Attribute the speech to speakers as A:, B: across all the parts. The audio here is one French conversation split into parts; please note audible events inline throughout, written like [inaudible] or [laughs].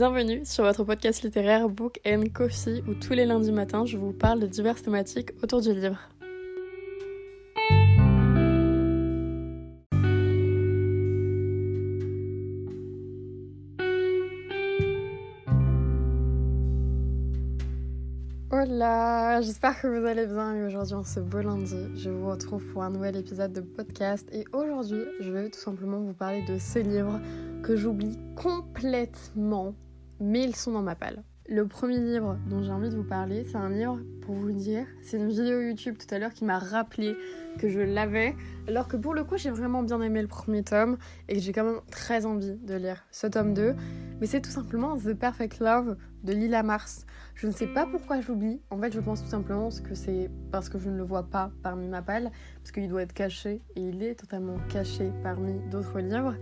A: Bienvenue sur votre podcast littéraire Book and Coffee où tous les lundis matins je vous parle de diverses thématiques autour du livre. Hola, j'espère que vous allez bien et aujourd'hui en ce beau lundi, je vous retrouve pour un nouvel épisode de podcast et aujourd'hui je vais tout simplement vous parler de ce livre que j'oublie complètement mais ils sont dans ma palle. Le premier livre dont j'ai envie de vous parler, c'est un livre pour vous dire, c'est une vidéo YouTube tout à l'heure qui m'a rappelé que je l'avais, alors que pour le coup j'ai vraiment bien aimé le premier tome et que j'ai quand même très envie de lire ce tome 2, mais c'est tout simplement The Perfect Love de Lila Mars. Je ne sais pas pourquoi j'oublie, en fait je pense tout simplement que c'est parce que je ne le vois pas parmi ma palle, parce qu'il doit être caché et il est totalement caché parmi d'autres livres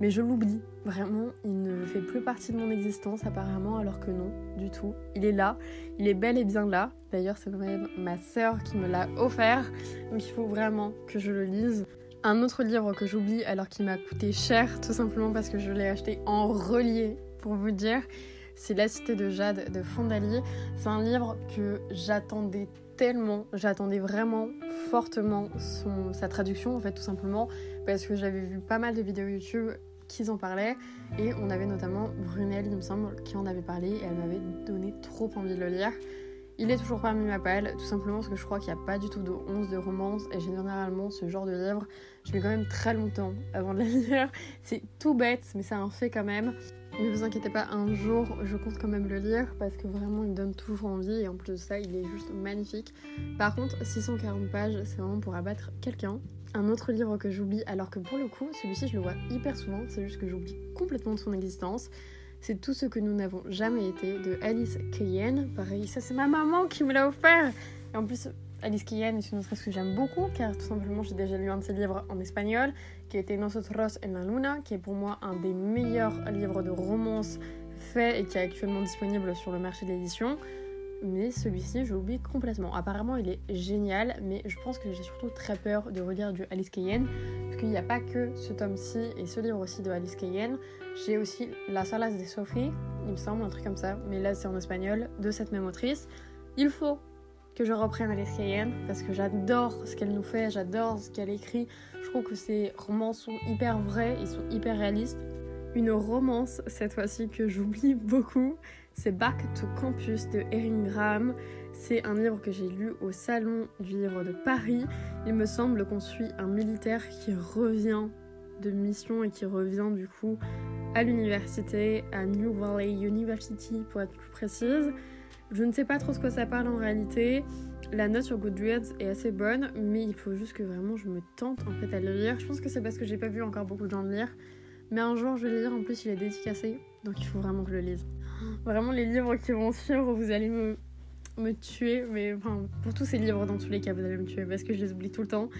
A: mais je l'oublie. Vraiment, il ne fait plus partie de mon existence apparemment, alors que non, du tout. Il est là, il est bel et bien là. D'ailleurs, c'est même ma sœur qui me l'a offert, donc il faut vraiment que je le lise. Un autre livre que j'oublie alors qu'il m'a coûté cher, tout simplement parce que je l'ai acheté en relié, pour vous dire, c'est La Cité de Jade de Fondali. C'est un livre que j'attendais tellement, j'attendais vraiment fortement sa traduction en fait tout simplement parce que j'avais vu pas mal de vidéos YouTube qui en parlaient et on avait notamment Brunel il me semble qui en avait parlé et elle m'avait donné trop envie de le lire. Il est toujours parmi ma palle, tout simplement parce que je crois qu'il n'y a pas du tout de 11 de romance et généralement ce genre de livre, je mets quand même très longtemps avant de la [laughs] lire. C'est tout bête, mais c'est un fait quand même. Ne vous inquiétez pas, un jour je compte quand même le lire parce que vraiment il donne toujours envie et en plus de ça il est juste magnifique. Par contre, 640 pages, c'est vraiment pour abattre quelqu'un. Un autre livre que j'oublie, alors que pour le coup, celui-ci je le vois hyper souvent, c'est juste que j'oublie complètement de son existence. C'est Tout ce que nous n'avons jamais été de Alice Cayenne. Pareil, ça c'est ma maman qui me l'a offert. Et en plus, Alice Cayenne est une autrice que j'aime beaucoup car tout simplement j'ai déjà lu un de ses livres en espagnol qui était Nosotros en la Luna, qui est pour moi un des meilleurs livres de romance fait et qui est actuellement disponible sur le marché de l'édition. Mais celui-ci, je l'oublie complètement. Apparemment, il est génial, mais je pense que j'ai surtout très peur de relire du Alice Cayenne, parce qu'il n'y a pas que ce tome-ci et ce livre aussi de Alice Cayenne. J'ai aussi La Salas de Sophie, il me semble, un truc comme ça, mais là c'est en espagnol, de cette même autrice. Il faut que je reprenne Alice Cayenne parce que j'adore ce qu'elle nous fait, j'adore ce qu'elle écrit. Je trouve que ses romans sont hyper vrais, ils sont hyper réalistes. Une romance, cette fois-ci, que j'oublie beaucoup, c'est Back to Campus de Erin Graham. C'est un livre que j'ai lu au Salon du Livre de Paris. Il me semble qu'on suit un militaire qui revient de mission et qui revient du coup à l'université, à New Valley University pour être plus précise. Je ne sais pas trop ce que ça parle en réalité. La note sur Goodreads est assez bonne, mais il faut juste que vraiment je me tente en fait à le lire. Je pense que c'est parce que j'ai pas vu encore beaucoup de gens le lire. Mais un jour je vais le lire, en plus il est dédicacé, donc il faut vraiment que je le lise. Vraiment les livres qui vont suivre, vous allez me, tuer, mais pour tous ces livres dans tous les cas vous allez me tuer parce que je les oublie tout le temps.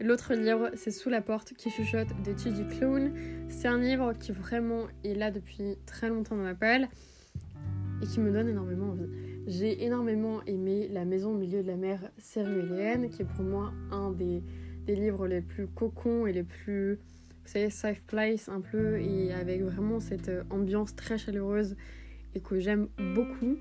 A: L'autre livre, c'est Sous la porte qui chuchote de T.J. Clown. C'est un livre qui vraiment est là depuis très longtemps dans ma pelle et qui me donne énormément envie. J'ai énormément aimé La maison au milieu de la mer Léenne, qui est pour moi un des, livres les plus cocons et les plus, savez, safe place un peu, et avec vraiment cette ambiance très chaleureuse et que j'aime beaucoup.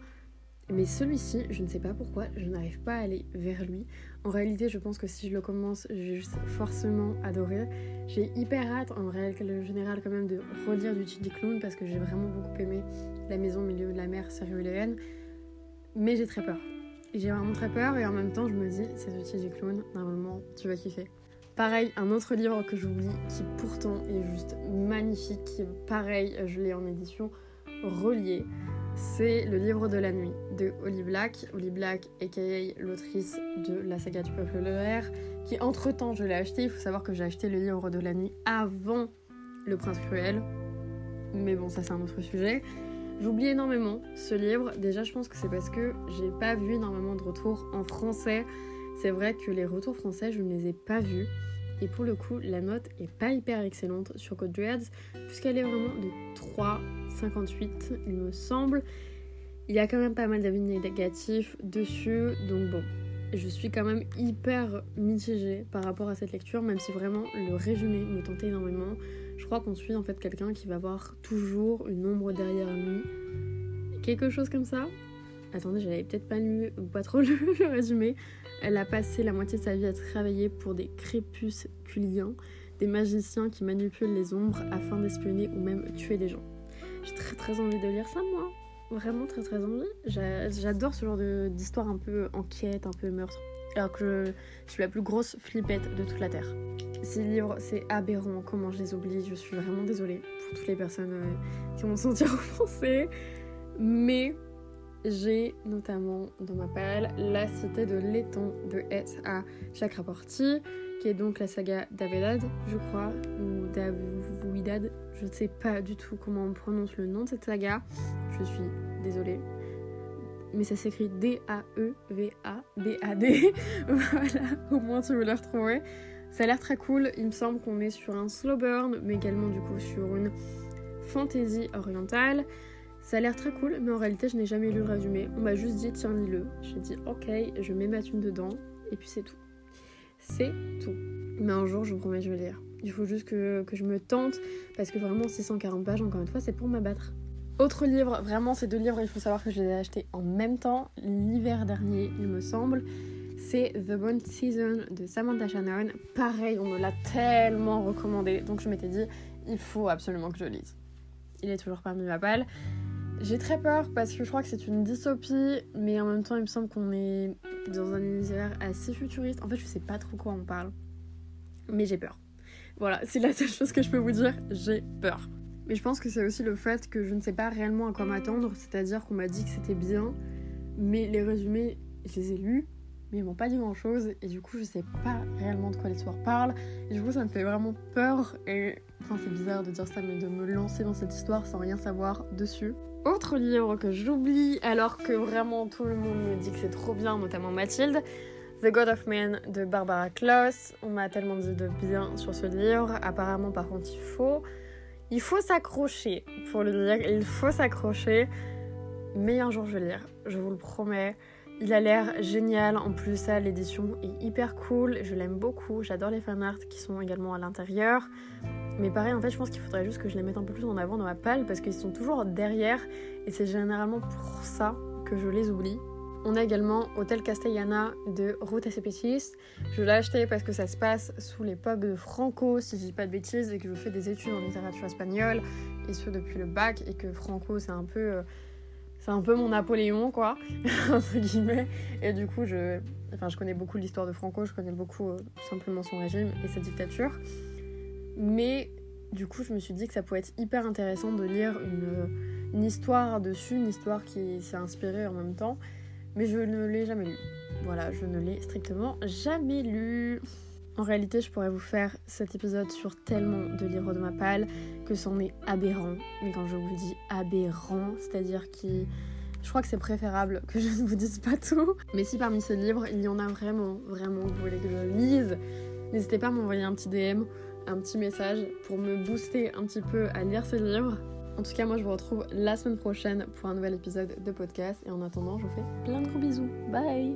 A: Mais celui-ci, je ne sais pas pourquoi, je n'arrive pas à aller vers lui. En réalité, je pense que si je le commence, je vais juste forcément adorer. J'ai hyper hâte, en réalité général, quand même, de relire du Chili Clown parce que j'ai vraiment beaucoup aimé La maison au milieu de la mer léenne Mais j'ai très peur. J'ai vraiment très peur et en même temps, je me dis, c'est du Chili Clown, normalement, tu vas kiffer. Pareil, un autre livre que j'oublie qui pourtant est juste magnifique. Pareil, je l'ai en édition reliée c'est Le livre de la nuit de Holly Black. Holly Black, aka l'autrice de la saga du peuple de l'air, qui entre temps je l'ai acheté. Il faut savoir que j'ai acheté le livre de la nuit avant Le Prince Cruel. Mais bon, ça c'est un autre sujet. J'oublie énormément ce livre. Déjà, je pense que c'est parce que j'ai pas vu énormément de retours en français. C'est vrai que les retours français, je ne les ai pas vus. Et pour le coup, la note est pas hyper excellente sur Dreads, puisqu'elle est vraiment de 3,58 il me semble. Il y a quand même pas mal d'avis négatifs dessus, donc bon, je suis quand même hyper mitigée par rapport à cette lecture, même si vraiment le résumé me tentait énormément. Je crois qu'on suit en fait quelqu'un qui va voir toujours une ombre derrière lui. Quelque chose comme ça? Attendez, j'avais peut-être pas lu ou pas trop lu [laughs] le résumé. Elle a passé la moitié de sa vie à travailler pour des crépusculiens, des magiciens qui manipulent les ombres afin d'espionner ou même tuer des gens. J'ai très très envie de lire ça moi. Vraiment très très envie. J'adore ce genre d'histoire un peu enquête, un peu meurtre. Alors que je, suis la plus grosse flippette de toute la Terre. Ces livres, c'est aberrant comment je les oublie. Je suis vraiment désolée pour toutes les personnes euh, qui vont se sentir [laughs] offensées. Mais j'ai notamment dans ma palle La Cité de l'étang de S.A. Chakraporti, qui est donc la saga d'Avedad, je crois, ou d'Avuidad, je ne sais pas du tout comment on prononce le nom de cette saga, je suis désolée. Mais ça s'écrit D-A-E-V-A-D-A-D. [laughs] voilà, au moins tu veux le retrouver. Ça a l'air très cool. Il me semble qu'on est sur un slow burn, mais également du coup sur une fantaisie orientale. Ça a l'air très cool, mais en réalité, je n'ai jamais lu le résumé. On m'a juste dit, tiens, lis-le. J'ai dit, ok, je mets ma thune dedans, et puis c'est tout. C'est tout. Mais un jour, je vous promets, je vais lire. Il faut juste que, je me tente, parce que vraiment, 640 pages, encore une fois, c'est pour m'abattre. Autre livre, vraiment, ces deux livres, il faut savoir que je les ai achetés en même temps, l'hiver dernier, il me semble. C'est The Bone Season de Samantha Shannon. Pareil, on me l'a tellement recommandé, donc je m'étais dit, il faut absolument que je lise. Il est toujours parmi ma palle. J'ai très peur parce que je crois que c'est une dystopie, mais en même temps, il me semble qu'on est dans un univers assez futuriste. En fait, je sais pas trop quoi on parle, mais j'ai peur. Voilà, c'est la seule chose que je peux vous dire, j'ai peur. Mais je pense que c'est aussi le fait que je ne sais pas réellement à quoi m'attendre, c'est-à-dire qu'on m'a dit que c'était bien, mais les résumés, je les ai lus, mais ils m'ont pas dit grand chose, et du coup, je sais pas réellement de quoi l'histoire parle, et du coup, ça me fait vraiment peur, et enfin, c'est bizarre de dire ça, mais de me lancer dans cette histoire sans rien savoir dessus. Autre livre que j'oublie alors que vraiment tout le monde me dit que c'est trop bien, notamment Mathilde. The God of Man de Barbara Kloss. On m'a tellement dit de bien sur ce livre. Apparemment, par contre, il faut, il faut s'accrocher pour le lire. Il faut s'accrocher. Mais un jour, je vais lire. Je vous le promets. Il a l'air génial. En plus, ça, l'édition est hyper cool. Je l'aime beaucoup. J'adore les fanarts qui sont également à l'intérieur. Mais pareil, en fait, je pense qu'il faudrait juste que je les mette un peu plus en avant dans ma palle parce qu'ils sont toujours derrière et c'est généralement pour ça que je les oublie. On a également Hôtel Castellana de Ruth Acepétis. Je l'ai acheté parce que ça se passe sous l'époque de Franco, si je dis pas de bêtises, et que je fais des études en littérature espagnole, et ce depuis le bac, et que Franco c'est un peu. Euh, c'est un peu mon Napoléon, quoi, [laughs] entre guillemets. Et du coup, je, enfin, je connais beaucoup l'histoire de Franco, je connais beaucoup euh, simplement son régime et sa dictature. Mais du coup, je me suis dit que ça pouvait être hyper intéressant de lire une, histoire dessus, une histoire qui s'est inspirée en même temps. Mais je ne l'ai jamais lu. Voilà, je ne l'ai strictement jamais lu. En réalité, je pourrais vous faire cet épisode sur tellement de livres de ma palle que c'en est aberrant. Mais quand je vous dis aberrant, c'est-à-dire qui. Je crois que c'est préférable que je ne vous dise pas tout. Mais si parmi ces livres, il y en a vraiment, vraiment que vous voulez que je lise, n'hésitez pas à m'envoyer un petit DM un petit message pour me booster un petit peu à lire ces livres. En tout cas, moi je vous retrouve la semaine prochaine pour un nouvel épisode de podcast. Et en attendant, je vous fais plein de gros bisous. Bye